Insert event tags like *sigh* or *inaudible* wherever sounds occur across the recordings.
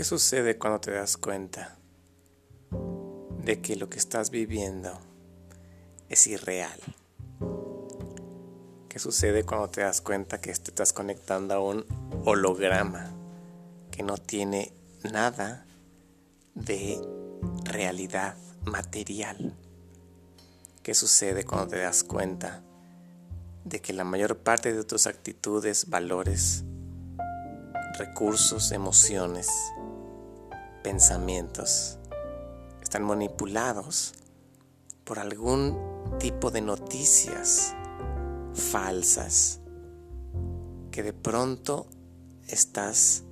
¿Qué sucede cuando te das cuenta de que lo que estás viviendo es irreal? ¿Qué sucede cuando te das cuenta que te estás conectando a un holograma que no tiene nada de realidad material? ¿Qué sucede cuando te das cuenta de que la mayor parte de tus actitudes, valores, recursos, emociones, pensamientos están manipulados por algún tipo de noticias falsas que de pronto estás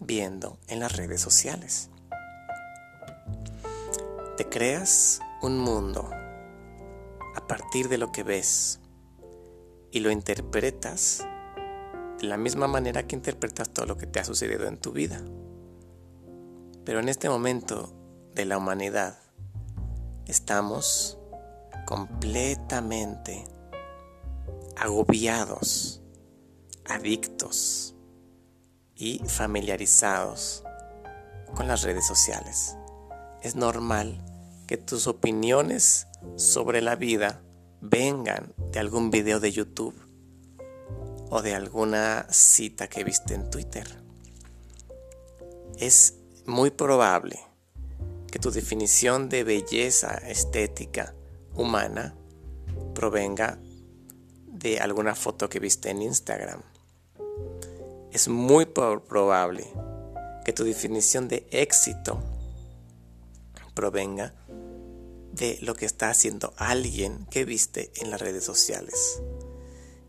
viendo en las redes sociales. Te creas un mundo a partir de lo que ves y lo interpretas de la misma manera que interpretas todo lo que te ha sucedido en tu vida. Pero en este momento de la humanidad estamos completamente agobiados, adictos y familiarizados con las redes sociales. Es normal que tus opiniones sobre la vida vengan de algún video de YouTube o de alguna cita que viste en Twitter. Es muy probable que tu definición de belleza estética humana provenga de alguna foto que viste en Instagram. Es muy probable que tu definición de éxito provenga de lo que está haciendo alguien que viste en las redes sociales.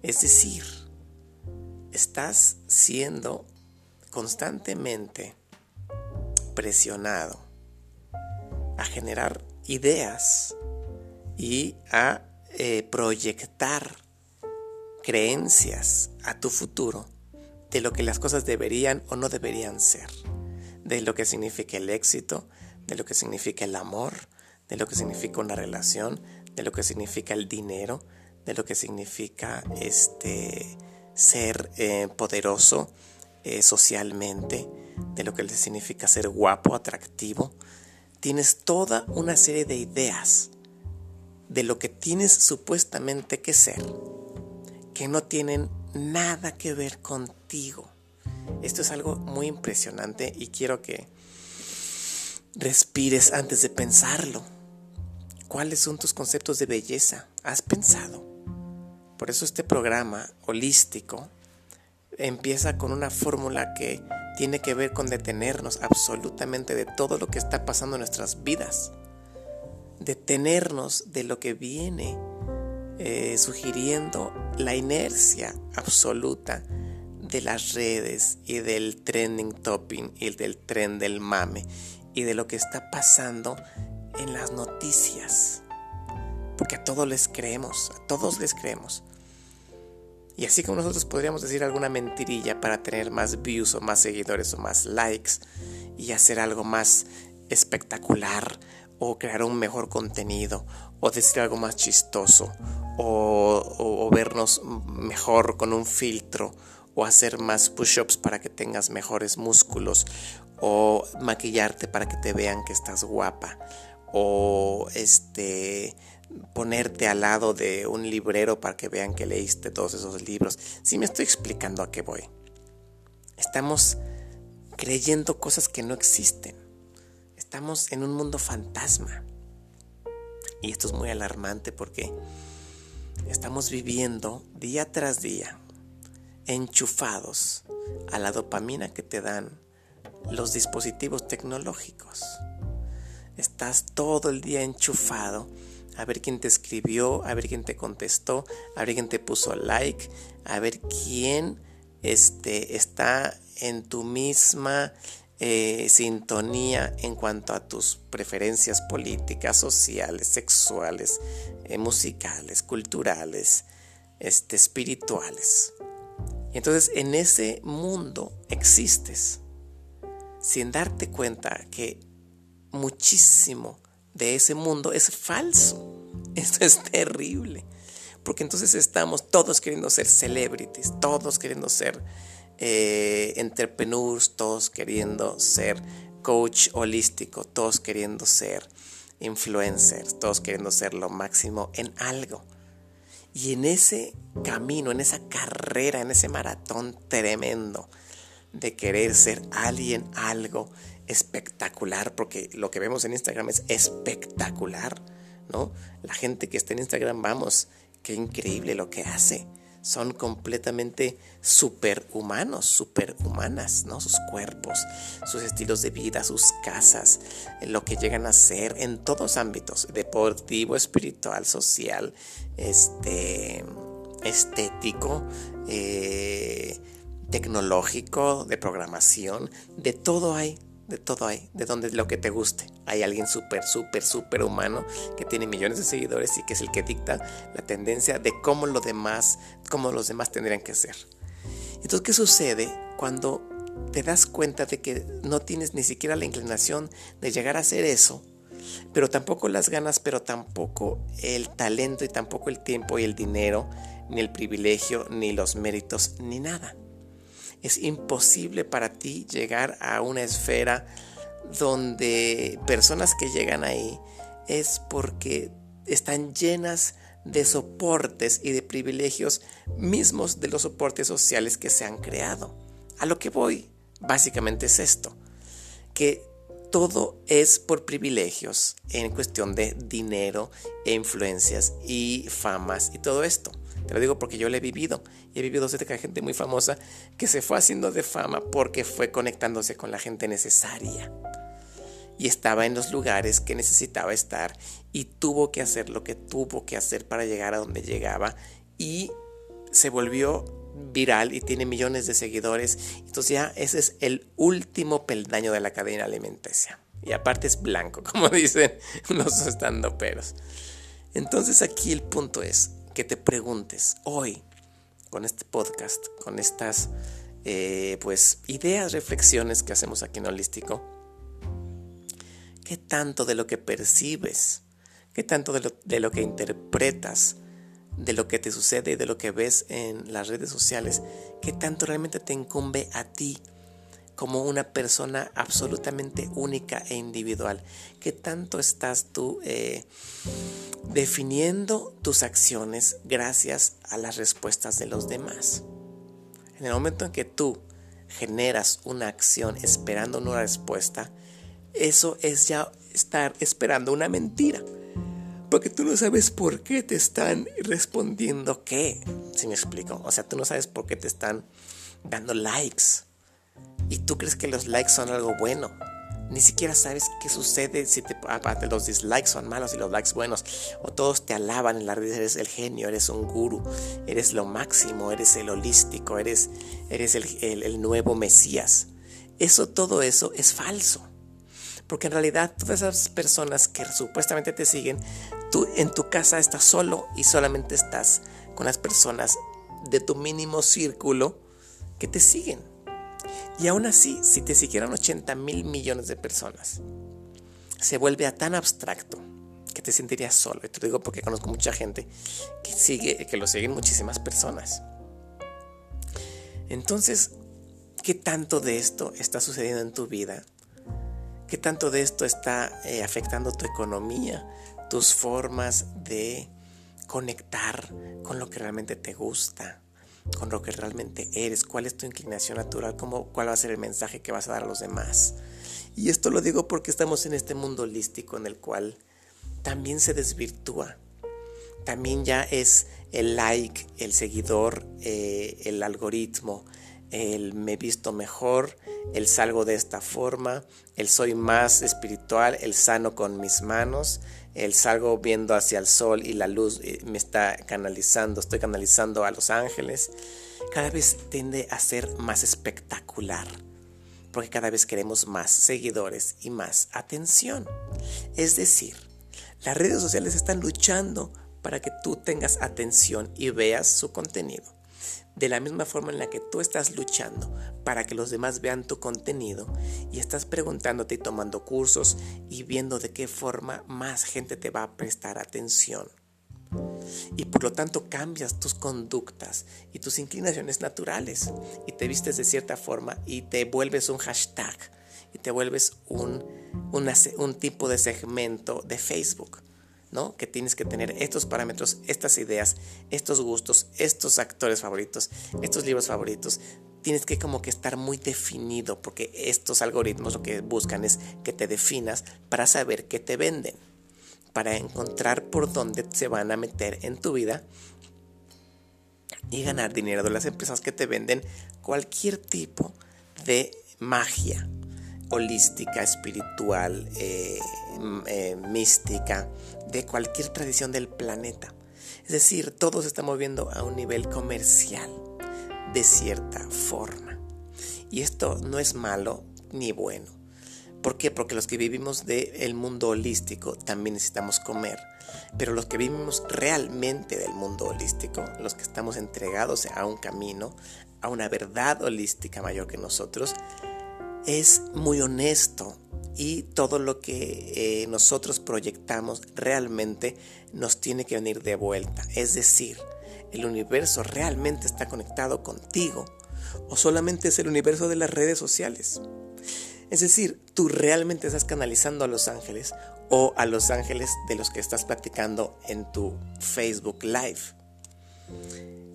Es decir, estás siendo constantemente presionado a generar ideas y a eh, proyectar creencias a tu futuro de lo que las cosas deberían o no deberían ser, de lo que significa el éxito, de lo que significa el amor, de lo que significa una relación, de lo que significa el dinero, de lo que significa este ser eh, poderoso eh, socialmente, de lo que significa ser guapo, atractivo. Tienes toda una serie de ideas de lo que tienes supuestamente que ser, que no tienen nada que ver contigo. Esto es algo muy impresionante y quiero que respires antes de pensarlo. ¿Cuáles son tus conceptos de belleza? ¿Has pensado? Por eso este programa holístico empieza con una fórmula que tiene que ver con detenernos absolutamente de todo lo que está pasando en nuestras vidas. Detenernos de lo que viene eh, sugiriendo la inercia absoluta de las redes y del trending topping y del tren del mame y de lo que está pasando en las noticias. Porque a todos les creemos, a todos les creemos. Y así como nosotros podríamos decir alguna mentirilla para tener más views o más seguidores o más likes y hacer algo más espectacular o crear un mejor contenido o decir algo más chistoso o, vernos mejor con un filtro o hacer más push-ups para que tengas mejores músculos o maquillarte para que te vean que estás guapa o este ponerte al lado de un librero para que vean que leíste todos esos libros. Si me estoy explicando a qué voy. Estamos creyendo cosas que no existen. Estamos en un mundo fantasma. Y esto es muy alarmante porque estamos viviendo día tras día enchufados a la dopamina que te dan los dispositivos tecnológicos. Estás todo el día enchufado a ver quién te escribió, a ver quién te contestó, a ver quién te puso like, a ver quién este, está en tu misma eh, sintonía en cuanto a tus preferencias políticas, sociales, sexuales, eh, musicales, culturales, este, espirituales. Y entonces en ese mundo existes sin darte cuenta que muchísimo de ese mundo es falso. *laughs* Esto es terrible. Porque entonces estamos todos queriendo ser celebrities, todos queriendo ser eh, entrepreneurs, todos queriendo ser coach holístico, todos queriendo ser influencers, todos queriendo ser lo máximo en algo. Y en ese camino, en esa carrera, en ese maratón tremendo de querer ser alguien, algo espectacular, porque lo que vemos en Instagram es espectacular, ¿no? La gente que está en Instagram, vamos, qué increíble lo que hace son completamente superhumanos, superhumanas, ¿no? Sus cuerpos, sus estilos de vida, sus casas, lo que llegan a ser en todos ámbitos, deportivo, espiritual, social, este, estético, eh, tecnológico, de programación, de todo hay de todo hay, de donde lo que te guste. Hay alguien súper, súper, súper humano que tiene millones de seguidores y que es el que dicta la tendencia de cómo lo demás, cómo los demás tendrían que ser. Entonces, ¿qué sucede cuando te das cuenta de que no tienes ni siquiera la inclinación de llegar a hacer eso? Pero tampoco las ganas, pero tampoco el talento y tampoco el tiempo y el dinero, ni el privilegio, ni los méritos, ni nada. Es imposible para ti llegar a una esfera donde personas que llegan ahí es porque están llenas de soportes y de privilegios mismos de los soportes sociales que se han creado. A lo que voy, básicamente es esto, que todo es por privilegios en cuestión de dinero e influencias y famas y todo esto. Te lo digo porque yo lo he vivido. Y he vivido cerca de gente muy famosa que se fue haciendo de fama porque fue conectándose con la gente necesaria. Y estaba en los lugares que necesitaba estar y tuvo que hacer lo que tuvo que hacer para llegar a donde llegaba. Y se volvió viral y tiene millones de seguidores. Entonces ya ese es el último peldaño de la cadena alimenticia. Y aparte es blanco, *laughs* como dicen los estandoperos. Entonces aquí el punto es, que te preguntes hoy con este podcast, con estas eh, pues ideas, reflexiones que hacemos aquí en Holístico, ¿qué tanto de lo que percibes, qué tanto de lo, de lo que interpretas, de lo que te sucede y de lo que ves en las redes sociales, qué tanto realmente te incumbe a ti? Como una persona absolutamente única e individual. ¿Qué tanto estás tú eh, definiendo tus acciones gracias a las respuestas de los demás? En el momento en que tú generas una acción esperando una respuesta, eso es ya estar esperando una mentira. Porque tú no sabes por qué te están respondiendo qué. Si me explico? O sea, tú no sabes por qué te están dando likes y tú crees que los likes son algo bueno. Ni siquiera sabes qué sucede si te, aparte los dislikes son malos y los likes buenos. O todos te alaban en la vida, eres el genio, eres un guru, eres lo máximo, eres el holístico, eres, eres el, el nuevo Mesías. Eso, todo eso es falso. Porque en realidad todas esas personas que supuestamente te siguen, tú en tu casa estás solo y solamente estás con las personas de tu mínimo círculo que te siguen. Y aún así, si te siguieran 80 mil millones de personas, se vuelve a tan abstracto que te sentirías solo. Y te digo porque conozco mucha gente que sigue, que lo siguen muchísimas personas. Entonces, ¿qué tanto de esto está sucediendo en tu vida? ¿Qué tanto de esto está eh, afectando tu economía, tus formas de conectar con lo que realmente te gusta? Con lo que realmente eres, cuál es tu inclinación natural, cómo, cuál va a ser el mensaje que vas a dar a los demás. Y esto lo digo porque estamos en este mundo holístico en el cual también se desvirtúa. También ya es el like, el seguidor, eh, el algoritmo, el me visto mejor, el salgo de esta forma, el soy más espiritual, el sano con mis manos, el salgo viendo hacia el sol y la luz eh, me está canalizando, estoy canalizando a los ángeles, cada vez tiende a ser más espectacular, porque cada vez queremos más seguidores y más atención. Es decir, las redes sociales están luchando para que tú tengas atención y veas su contenido de la misma forma en la que tú estás luchando para que los demás vean tu contenido y estás preguntándote y tomando cursos y viendo de qué forma más gente te va a prestar atención. Y por lo tanto cambias tus conductas y tus inclinaciones naturales y te vistes de cierta forma y te vuelves un hashtag y te vuelves un, un tipo de segmento de Facebook. ¿No? Que tienes que tener estos parámetros, estas ideas, estos gustos, estos actores favoritos, estos libros favoritos. Tienes que como que estar muy definido porque estos algoritmos lo que buscan es que te definas para saber qué te venden para encontrar por dónde se van a meter en tu vida y ganar dinero de las empresas que te venden cualquier tipo de magia holística, espiritual, eh, eh, mística, de cualquier tradición del planeta. Es decir, todo se está moviendo a un nivel comercial, de cierta forma. Y esto no es malo ni bueno. ¿Por qué? Porque los que vivimos del mundo holístico también necesitamos comer. Pero los que vivimos realmente del mundo holístico, los que estamos entregados a un camino, a una verdad holística mayor que nosotros, es muy honesto y todo lo que eh, nosotros proyectamos realmente nos tiene que venir de vuelta. Es decir, el universo realmente está conectado contigo o solamente es el universo de las redes sociales. Es decir, tú realmente estás canalizando a los ángeles o a los ángeles de los que estás platicando en tu Facebook Live.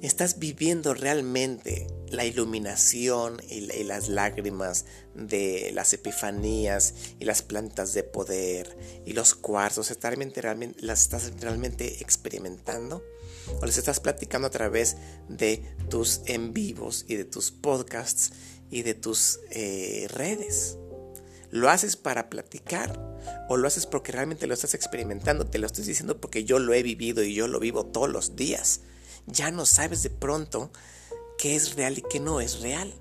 Estás viviendo realmente la iluminación y, las lágrimas de las epifanías y las plantas de poder y los cuarzos. ¿Estás realmente, ¿Las estás realmente experimentando? ¿O les estás platicando a través de tus en vivos y de tus podcasts y de tus eh, redes? ¿Lo haces para platicar o lo haces porque realmente lo estás experimentando? Te lo estoy diciendo porque yo lo he vivido y yo lo vivo todos los días. Ya no sabes de pronto qué es real y qué no es real.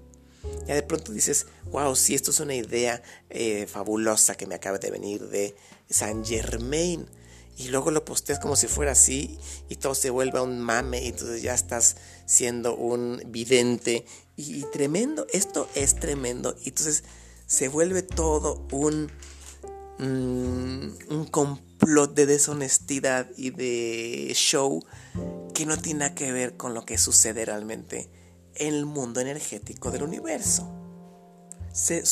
Ya de pronto dices, wow, si esto es una idea eh, fabulosa que me acaba de venir de Saint Germain. Y luego lo posteas como si fuera así y todo se vuelve un mame y entonces ya estás siendo un vidente y tremendo. Esto es tremendo. Y entonces se vuelve todo un, mm, un complot de deshonestidad y de show que no tiene nada que ver con lo que sucede realmente en el mundo energético del universo.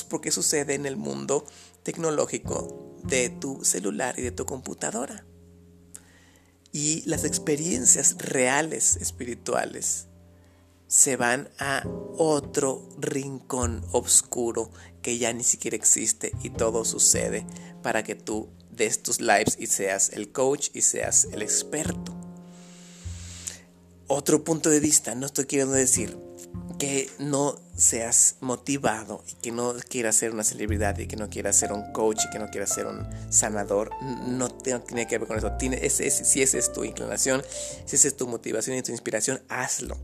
Porque sucede en el mundo tecnológico de tu celular y de tu computadora. Y las experiencias reales espirituales se van a otro rincón oscuro que ya ni siquiera existe y todo sucede para que tú des tus lives y seas el coach y seas el experto. Otro punto de vista, no estoy queriendo decir que no seas motivado y que no quieras ser una celebridad y que no quieras ser un coach y que no quieras ser un sanador, no tiene que ver con eso. Si esa es tu inclinación, si esa es tu motivación y tu inspiración, hazlo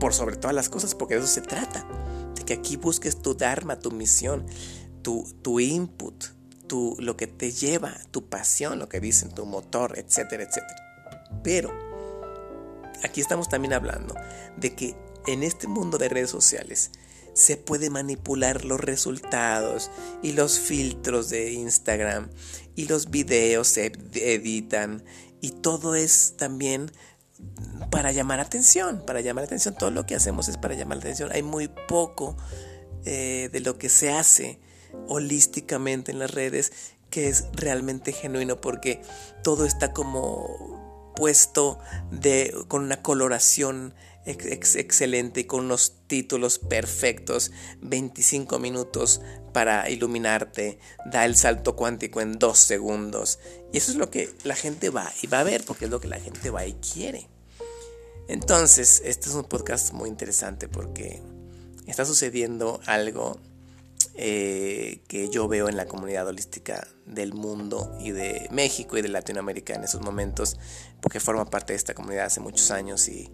por sobre todas las cosas, porque de eso se trata, que aquí busques tu dharma, tu misión, tu, tu input, tu, lo que te lleva, tu pasión, lo que dicen, tu motor, etcétera, etcétera. Pero aquí estamos también hablando de que en este mundo de redes sociales se puede manipular los resultados y los filtros de Instagram y los videos se editan y todo es también para llamar atención, para llamar atención. Todo lo que hacemos es para llamar atención. Hay muy poco eh, de lo que se hace holísticamente en las redes que es realmente genuino porque todo está como puesto de, con una coloración excelente y con unos títulos perfectos, 25 minutos para iluminarte, da el salto cuántico en dos segundos. Y eso es lo que la gente va y va a ver, porque es lo que la gente va y quiere. Entonces, este es un podcast muy interesante porque está sucediendo algo eh, que yo veo en la comunidad holística del mundo y de México y de Latinoamérica en esos momentos, porque forma parte de esta comunidad hace muchos años y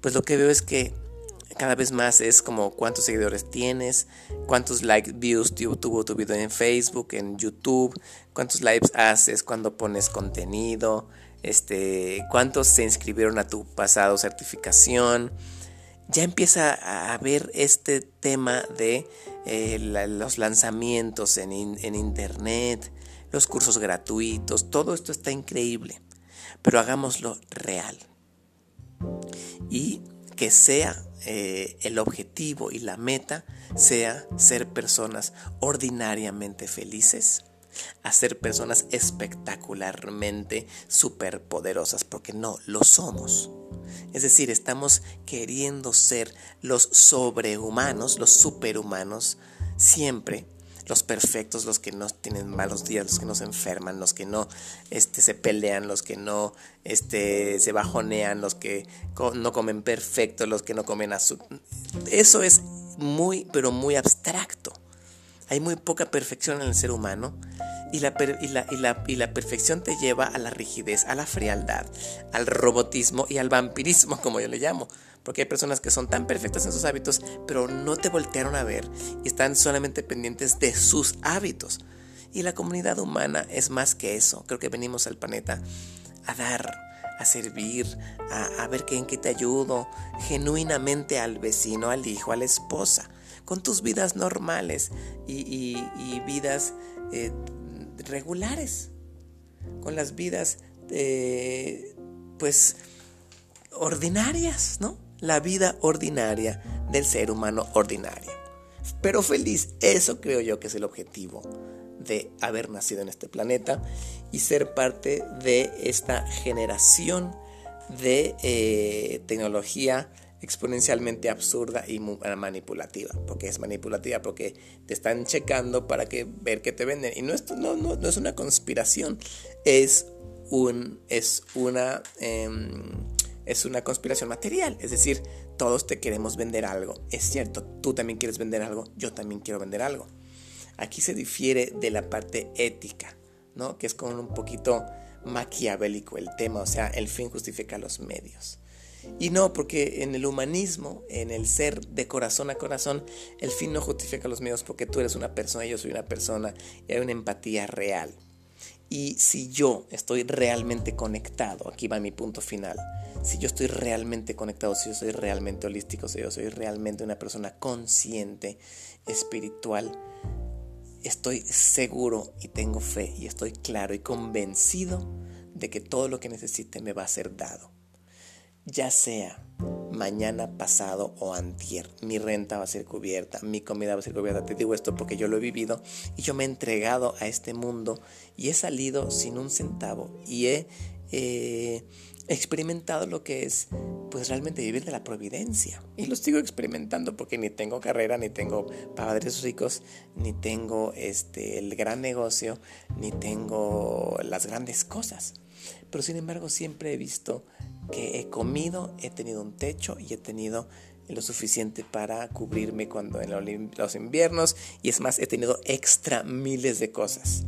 pues lo que veo es que cada vez más es como cuántos seguidores tienes, cuántos like views tuvo tu video en Facebook, en YouTube, cuántos lives haces cuando pones contenido, este, cuántos se inscribieron a tu pasado certificación. Ya empieza a haber este tema de eh, los lanzamientos en, en internet, los cursos gratuitos, todo esto está increíble. pero hagámoslo real. Y que sea eh, el objetivo y la meta sea ser personas ordinariamente felices, a ser personas espectacularmente superpoderosas, porque no lo somos. Es decir, estamos queriendo ser los sobrehumanos, los superhumanos, siempre los perfectos, los que no tienen malos días, los que no se enferman, los que no este, se pelean, los que no este, se bajonean, los que no comen perfecto, los que no comen azúcar. Eso es muy, pero muy abstracto. Hay muy poca perfección en el ser humano y la, y, la, y, la, y la, perfección te lleva a la rigidez, a la frialdad, al robotismo y al vampirismo, *laughs* como yo le llamo. Porque hay personas que son tan perfectas en sus hábitos, pero no te voltearon a ver y están solamente pendientes de sus hábitos. Y la comunidad humana es más que eso. Creo que venimos al planeta a dar, a servir, a, ver en qué te ayudo, genuinamente al vecino, al hijo, a la esposa, con tus vidas normales y, vidas eh, regulares, con las vidas, eh, pues, ordinarias, ¿no? La vida ordinaria del ser humano ordinario. Pero feliz, eso creo yo que es el objetivo de haber nacido en este planeta y ser parte de esta generación de eh, tecnología exponencialmente absurda y manipulativa. porque es manipulativa? Porque te están checando para que ver que te venden. Y no, esto no, no, no es una conspiración, es, un, es, una, em, es una conspiración material. Es decir, todos te queremos vender algo. Es cierto, tú también quieres vender algo, yo también quiero vender algo. Aquí se difiere de la parte ética, ¿no? Que es como un poquito maquiavélico el tema, o sea, el fin justifica los medios. Y no, porque en el humanismo, en el ser de corazón a corazón, el fin no justifica los medios porque tú eres una persona yo soy una persona y hay una empatía real. Y si yo estoy realmente conectado, aquí va mi punto final, si yo estoy realmente conectado, si yo soy realmente holístico, si yo soy realmente una persona consciente, espiritual, estoy seguro y tengo fe y estoy claro y convencido de que todo lo que necesite me va a ser dado ya sea mañana, pasado o antier. Mi renta va a ser cubierta, mi comida va a ser cubierta. Te digo esto porque yo lo he vivido y yo me he entregado a este mundo y he salido sin un centavo y he eh, experimentado lo que es pues realmente vivir de la providencia. Y lo sigo experimentando porque ni tengo carrera, ni tengo padres ricos, ni tengo este, el gran negocio, ni tengo las grandes cosas. Pero sin embargo siempre he visto que he comido, he tenido un techo y he tenido lo suficiente para cubrirme cuando en los inviernos y es más, he tenido extra miles de cosas.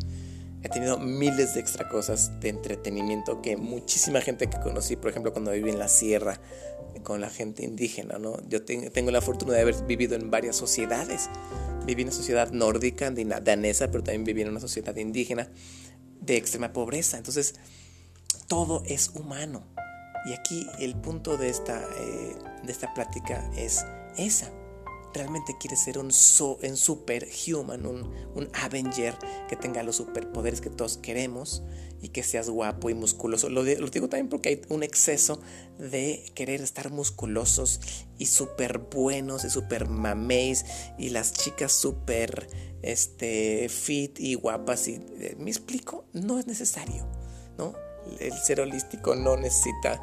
He tenido miles de extra cosas de entretenimiento que muchísima gente que conocí, por ejemplo, cuando viví en la sierra con la gente indígena, ¿no? Yo tengo la fortuna de haber vivido en varias sociedades. Viví en una sociedad nórdica, danesa, pero también viví en una sociedad indígena de extrema pobreza. Entonces, todo es humano. Y aquí el punto de esta, eh, de esta plática es esa. Realmente quieres ser un, so, un superhuman, un, un Avenger que tenga los superpoderes que todos queremos y que seas guapo y musculoso. Lo, digo también porque hay un exceso de querer estar musculosos y súper buenos y súper mameis y las chicas súper este, fit y guapas. Y, eh, ¿Me explico? No es necesario, ¿no? El ser holístico no necesita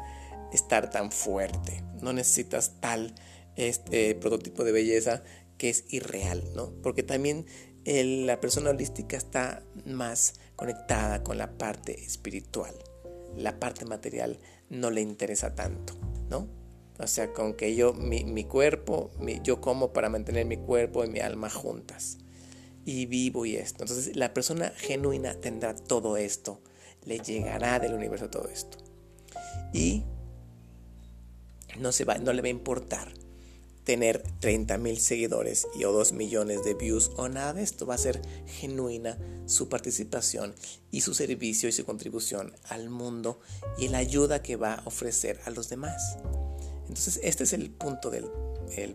estar tan fuerte, no necesitas tal este prototipo de belleza que es irreal, ¿no? Porque también la persona holística está más conectada con la parte espiritual. La parte material no le interesa tanto, ¿no? O sea, con que yo, mi, cuerpo, yo como para mantener mi cuerpo y mi alma juntas. Y vivo y esto. Entonces, la persona genuina tendrá todo esto le llegará del universo todo esto. Y no, se va, no le va a importar tener 30 mil seguidores y o 2 millones de views o nada de esto. Va a ser genuina su participación y su servicio y su contribución al mundo y la ayuda que va a ofrecer a los demás. Entonces este es el punto del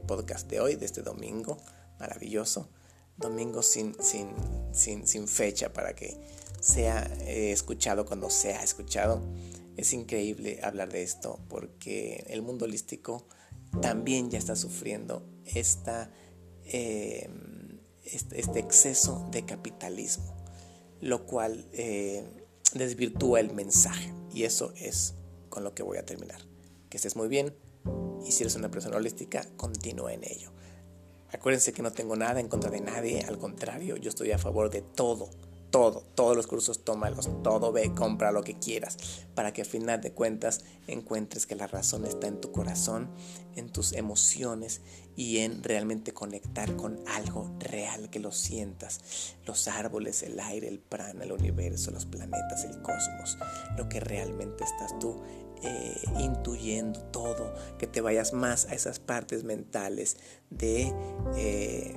podcast de hoy, de este domingo maravilloso. Domingo sin, sin, sin, sin fecha para que sea eh, escuchado cuando sea escuchado. es increíble hablar de esto porque el mundo holístico también ya está sufriendo esta, eh, este, este, exceso de capitalismo, lo cual eh, desvirtúa el mensaje. Y eso es con lo que voy a terminar. Que estés muy bien y si eres una persona holística, continúa en ello. Acuérdense que no tengo nada en contra de nadie, al contrario, yo estoy a favor de todo todo, todos los cursos tómalos, todo ve, compra lo que quieras, para que a final de cuentas encuentres que la razón está en tu corazón, en tus emociones y en realmente conectar con algo real que lo sientas. Los árboles, el aire, el prana, el universo, los planetas, el cosmos, lo que realmente estás tú eh, intuyendo todo, que te vayas más a esas partes mentales de... Eh,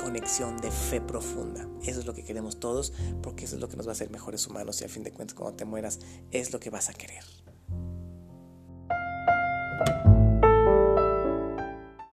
conexión de fe profunda. Eso es lo que queremos todos porque eso es lo que nos va a hacer mejores humanos y a fin de cuentas cuando te mueras es lo que vas a querer.